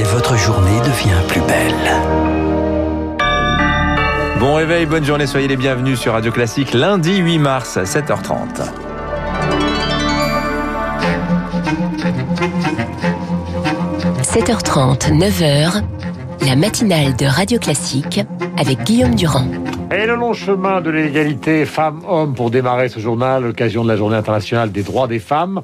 et votre journée devient plus belle. Bon réveil, bonne journée, soyez les bienvenus sur Radio Classique lundi 8 mars à 7h30. – 7h30, 9h, la matinale de Radio Classique avec Guillaume Durand. Et le long chemin de l'égalité femmes-hommes pour démarrer ce journal, l'occasion de la journée internationale des droits des femmes.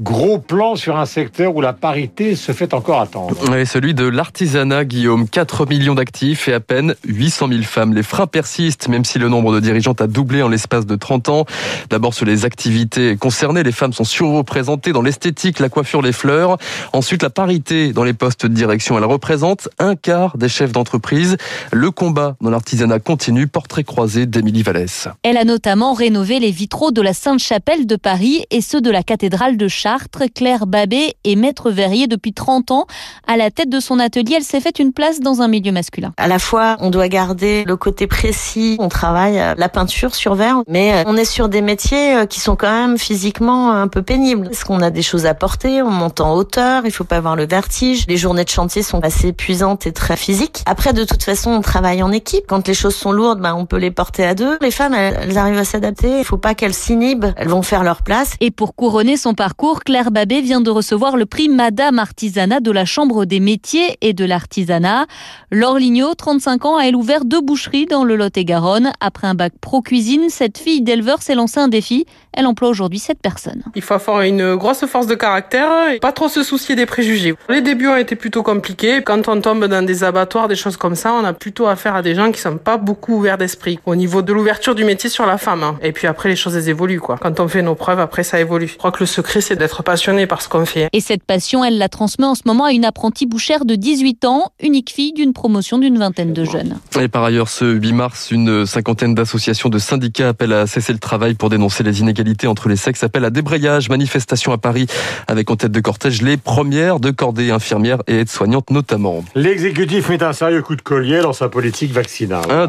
Gros plan sur un secteur où la parité se fait encore attendre. Oui, celui de l'artisanat, Guillaume. 4 millions d'actifs et à peine 800 000 femmes. Les freins persistent, même si le nombre de dirigeantes a doublé en l'espace de 30 ans. D'abord sur les activités concernées, les femmes sont surreprésentées dans l'esthétique, la coiffure, les fleurs. Ensuite, la parité dans les postes de direction. Elle représente un quart des chefs d'entreprise. Le combat dans l'artisanat continue portrait croisé d'Émilie Vallès. Elle a notamment rénové les vitraux de la Sainte-Chapelle de Paris et ceux de la cathédrale de Chartres. Claire Babé est maître verrier depuis 30 ans. À la tête de son atelier, elle s'est fait une place dans un milieu masculin. À la fois, on doit garder le côté précis. On travaille la peinture sur verre, mais euh, on est sur des métiers euh, qui sont quand même physiquement un peu pénibles. Parce qu'on a des choses à porter, on monte en hauteur, il faut pas avoir le vertige. Les journées de chantier sont assez épuisantes et très physiques. Après, de toute façon, on travaille en équipe. Quand les choses sont lourdes, ben, on peut les porter à deux. Les femmes, elles, arrivent à s'adapter. Il faut pas qu'elles s'inhibent. Elles vont faire leur place. Et pour couronner son parcours, Claire Babé vient de recevoir le prix Madame Artisanat de la Chambre des métiers et de l'artisanat. Laure Lignot, 35 ans, a elle ouvert deux boucheries dans le Lot-et-Garonne. Après un bac pro cuisine, cette fille d'éleveur s'est lancée un défi. Elle emploie aujourd'hui sept personnes. Il faut avoir une grosse force de caractère et pas trop se soucier des préjugés. Les débuts ont été plutôt compliqués. Quand on tombe dans des abattoirs, des choses comme ça, on a plutôt affaire à des gens qui sont pas beaucoup ouverts d'esprit au niveau de l'ouverture du métier sur la femme. Et puis après, les choses elles évoluent quoi. Quand on fait nos preuves, après ça évolue. Je crois que le secret c'est d'être passionné par ce qu'on fait. Et cette passion, elle la transmet en ce moment à une apprentie bouchère de 18 ans, unique fille d'une promotion d'une vingtaine de jeunes. Et par ailleurs, ce 8 mars, une cinquantaine d'associations de syndicats appellent à cesser le travail pour dénoncer les inégalités entre les sexes. Appellent à débrayage, manifestation à Paris avec en tête de cortège les premières de cordée infirmières et aides-soignantes notamment. L'exécutif met un sérieux coup de collier dans sa politique vaccinale. Un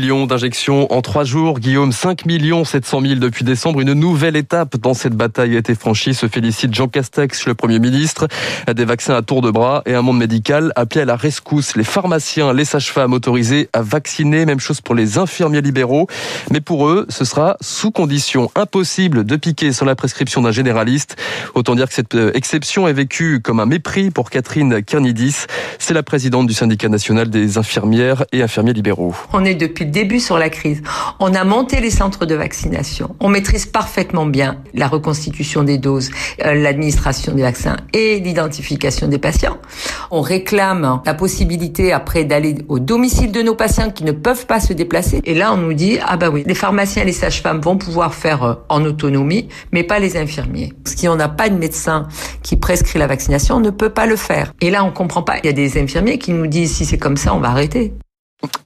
d'injections en trois jours. Guillaume, 5 millions 700 000 depuis décembre. Une nouvelle étape dans cette bataille a été franchie. Se félicite Jean Castex, le Premier ministre. Des vaccins à tour de bras et un monde médical appelé à la rescousse. Les pharmaciens, les sages-femmes autorisés à vacciner. Même chose pour les infirmiers libéraux. Mais pour eux, ce sera sous condition impossible de piquer sans la prescription d'un généraliste. Autant dire que cette euh, exception est vécue comme un mépris pour Catherine Kernidis. C'est la présidente du syndicat national des infirmières et infirmiers libéraux. On est depuis début sur la crise. On a monté les centres de vaccination. On maîtrise parfaitement bien la reconstitution des doses, euh, l'administration des vaccins et l'identification des patients. On réclame la possibilité après d'aller au domicile de nos patients qui ne peuvent pas se déplacer. Et là, on nous dit, ah bah oui, les pharmaciens et les sages-femmes vont pouvoir faire euh, en autonomie, mais pas les infirmiers. Si on n'a pas de médecin qui prescrit la vaccination, on ne peut pas le faire. Et là, on comprend pas. Il y a des infirmiers qui nous disent, si c'est comme ça, on va arrêter.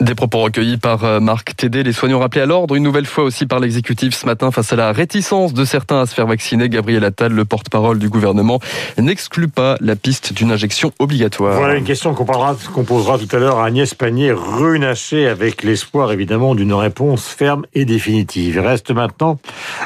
Des propos recueillis par euh, Marc Tédé, les soignants rappelés à l'ordre, une nouvelle fois aussi par l'exécutif ce matin face à la réticence de certains à se faire vacciner. Gabriel Attal, le porte-parole du gouvernement, n'exclut pas la piste d'une injection obligatoire. Voilà une question qu'on posera tout à l'heure à Agnès Pannier, renachée avec l'espoir évidemment d'une réponse ferme et définitive. Il reste maintenant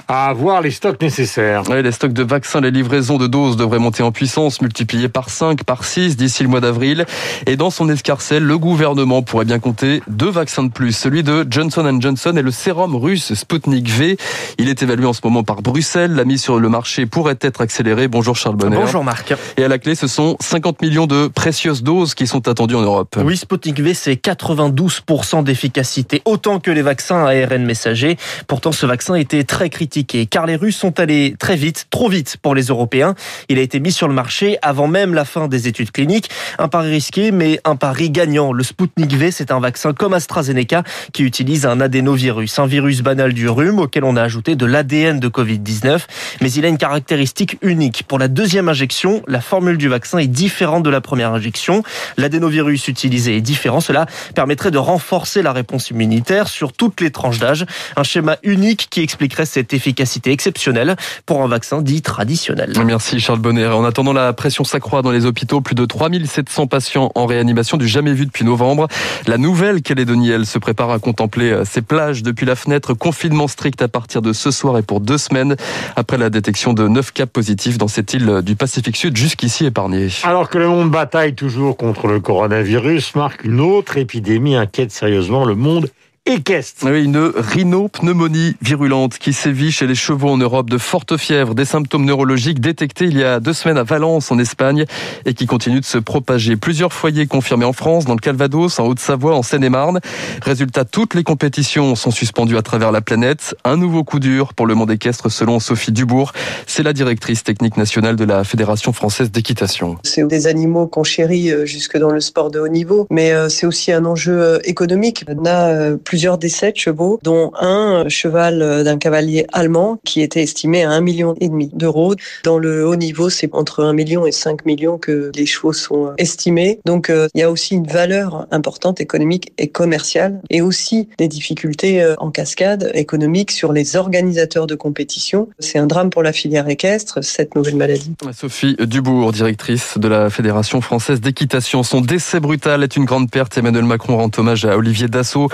à avoir les stocks nécessaires. Oui, les stocks de vaccins, les livraisons de doses devraient monter en puissance, multipliées par 5, par 6 d'ici le mois d'avril. Et dans son escarcelle, le gouvernement pourrait bien compter deux vaccins de plus, celui de Johnson Johnson et le sérum russe Sputnik V. Il est évalué en ce moment par Bruxelles. La mise sur le marché pourrait être accélérée. Bonjour Charles Bonner. Bonjour Marc. Et à la clé, ce sont 50 millions de précieuses doses qui sont attendues en Europe. Oui, Sputnik V, c'est 92% d'efficacité, autant que les vaccins à ARN messager. Pourtant, ce vaccin était très critiqué, car les Russes sont allés très vite, trop vite pour les Européens. Il a été mis sur le marché avant même la fin des études cliniques. Un pari risqué, mais un pari gagnant. Le Sputnik V, c'est un vaccin comme AstraZeneca qui utilise un adénovirus, un virus banal du rhume auquel on a ajouté de l'ADN de Covid-19. Mais il a une caractéristique unique. Pour la deuxième injection, la formule du vaccin est différente de la première injection. L'adénovirus utilisé est différent. Cela permettrait de renforcer la réponse immunitaire sur toutes les tranches d'âge. Un schéma unique qui expliquerait cette efficacité exceptionnelle pour un vaccin dit traditionnel. Merci Charles Bonner. En attendant, la pression s'accroît dans les hôpitaux. Plus de 3700 patients en réanimation du jamais vu depuis novembre. La nouvelle Nouvelle-Calédonie, elle se prépare à contempler ses plages depuis la fenêtre. Confinement strict à partir de ce soir et pour deux semaines après la détection de neuf cas positifs dans cette île du Pacifique Sud jusqu'ici épargnée. Alors que le monde bataille toujours contre le coronavirus, marque une autre épidémie inquiète sérieusement le monde équestre. Oui, une rhinopneumonie virulente qui sévit chez les chevaux en Europe, de fortes fièvres, des symptômes neurologiques détectés il y a deux semaines à Valence en Espagne et qui continuent de se propager. Plusieurs foyers confirmés en France, dans le Calvados, en Haute-Savoie, en Seine-et-Marne. Résultat, toutes les compétitions sont suspendues à travers la planète. Un nouveau coup dur pour le monde équestre selon Sophie Dubourg. C'est la directrice technique nationale de la Fédération française d'équitation. C'est des animaux qu'on chérit euh, jusque dans le sport de haut niveau, mais euh, c'est aussi un enjeu euh, économique. On a plus plusieurs décès de chevaux, dont un cheval d'un cavalier allemand qui était estimé à un million et demi d'euros. Dans le haut niveau, c'est entre 1 million et 5 millions que les chevaux sont estimés. Donc euh, il y a aussi une valeur importante économique et commerciale et aussi des difficultés euh, en cascade économique sur les organisateurs de compétition. C'est un drame pour la filière équestre, cette nouvelle maladie. Sophie Dubourg, directrice de la Fédération française d'équitation. Son décès brutal est une grande perte. Emmanuel Macron rend hommage à Olivier Dassault,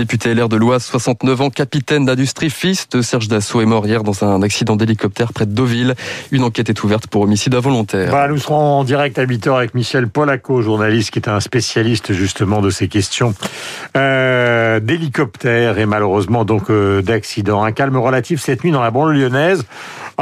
député LR de l'Oise, 69 ans, capitaine d'industrie, fils de Serge Dassault, est mort hier dans un accident d'hélicoptère près de Deauville. Une enquête est ouverte pour homicide involontaire. Bah, nous serons en direct à 8h avec Michel Polaco, journaliste qui est un spécialiste justement de ces questions euh, d'hélicoptère et malheureusement donc euh, d'accident. Un calme relatif cette nuit dans la banlieue lyonnaise.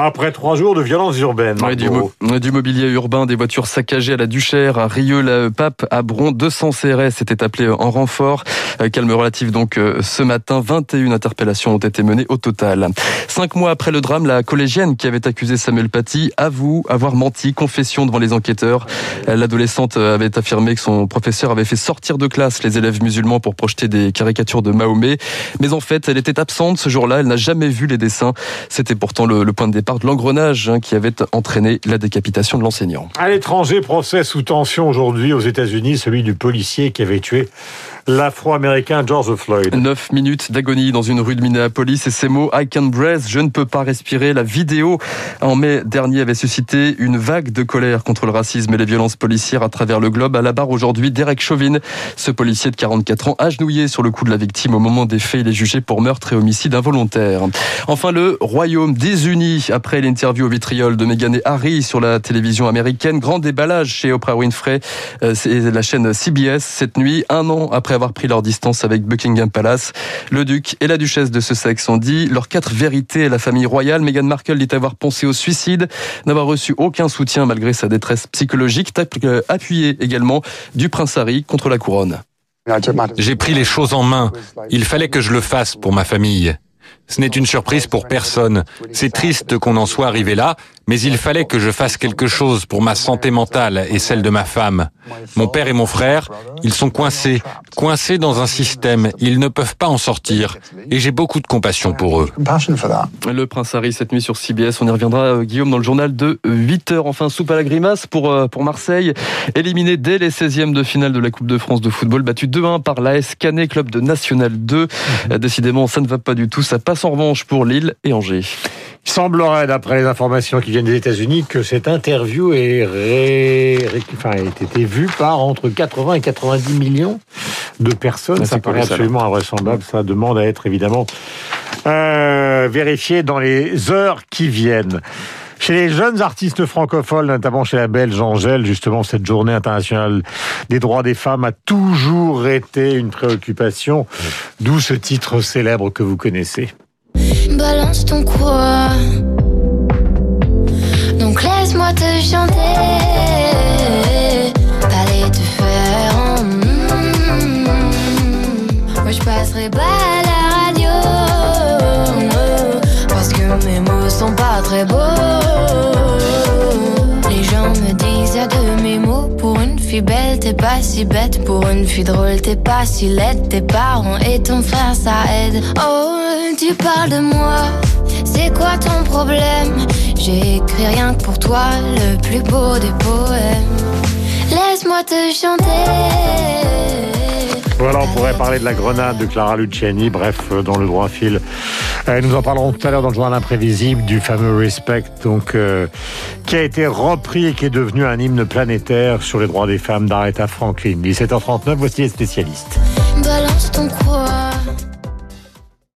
Après trois jours de violence urbaine. du, mobilier urbain, des voitures saccagées à la Duchère, à Rieux-la-Pape, à Bron, 200 CRS étaient appelés en renfort. Euh, calme relatif donc euh, ce matin, 21 interpellations ont été menées au total. Cinq mois après le drame, la collégienne qui avait accusé Samuel Paty avoue avoir menti, confession devant les enquêteurs. Euh, l'adolescente avait affirmé que son professeur avait fait sortir de classe les élèves musulmans pour projeter des caricatures de Mahomet. Mais en fait, elle était absente ce jour-là, elle n'a jamais vu les dessins. C'était pourtant le, le point de départ de l'engrenage hein, qui avait entraîné la décapitation de l'enseignant. À l'étranger, procès sous tension aujourd'hui aux États-Unis, celui du policier qui avait tué l'afro-américain George Floyd. Neuf minutes d'agonie dans une rue de Minneapolis et ces mots I can't breathe, je ne peux pas respirer. La vidéo en mai dernier avait suscité une vague de colère contre le racisme et les violences policières à travers le globe. À la barre aujourd'hui, Derek Chauvin, ce policier de 44 ans, agenouillé sur le cou de la victime au moment des faits. Il est jugé pour meurtre et homicide involontaire. Enfin, le Royaume désuni après l'interview au vitriol de Meghan et Harry sur la télévision américaine. Grand déballage chez Oprah Winfrey, euh, c'est la chaîne CBS cette nuit, un an après avoir pris leur distance avec Buckingham Palace. Le duc et la duchesse de Sussex ont dit leurs quatre vérités à la famille royale. Meghan Markle dit avoir pensé au suicide, n'avoir reçu aucun soutien malgré sa détresse psychologique, appuyé également du prince Harry contre la couronne. J'ai pris les choses en main. Il fallait que je le fasse pour ma famille. Ce n'est une surprise pour personne. C'est triste qu'on en soit arrivé là, mais il fallait que je fasse quelque chose pour ma santé mentale et celle de ma femme. Mon père et mon frère, ils sont coincés, coincés dans un système, ils ne peuvent pas en sortir, et j'ai beaucoup de compassion pour eux. Le prince Harry cette nuit sur CBS, on y reviendra euh, Guillaume dans le journal de 8 heures. Enfin, soupe à la grimace pour, euh, pour Marseille, éliminé dès les 16e de finale de la Coupe de France de football, battu 2-1 par l'AS Canet, club de National 2. Mhm. Euh, décidément, ça ne va pas du tout, ça passe en revanche pour Lille et Angers. Il semblerait, d'après les informations qui viennent des États-Unis, que cette interview ait, enfin, été vue par entre 80 et 90 millions de personnes. Ça, paraît absolument invraisemblable. Ça demande à être évidemment euh, vérifié dans les heures qui viennent. Chez les jeunes artistes francophones, notamment chez la Belge Angèle, justement, cette journée internationale des droits des femmes a toujours été une préoccupation, d'où ce titre célèbre que vous connaissez. Balance ton quoi. Donc laisse-moi te chanter fille belle t'es pas si bête. Pour une fille drôle t'es pas si laide. Tes parents et ton frère ça aide. Oh tu parles de moi. C'est quoi ton problème? J'ai écrit rien que pour toi Le plus beau des poèmes. Laisse-moi te chanter voilà, on pourrait parler de la grenade de Clara Luciani, bref, euh, dans le droit fil. Euh, nous en parlerons tout à l'heure dans le journal imprévisible du fameux Respect, euh, qui a été repris et qui est devenu un hymne planétaire sur les droits des femmes d'Aretha Franklin. 17h39, voici les spécialistes. ton quoi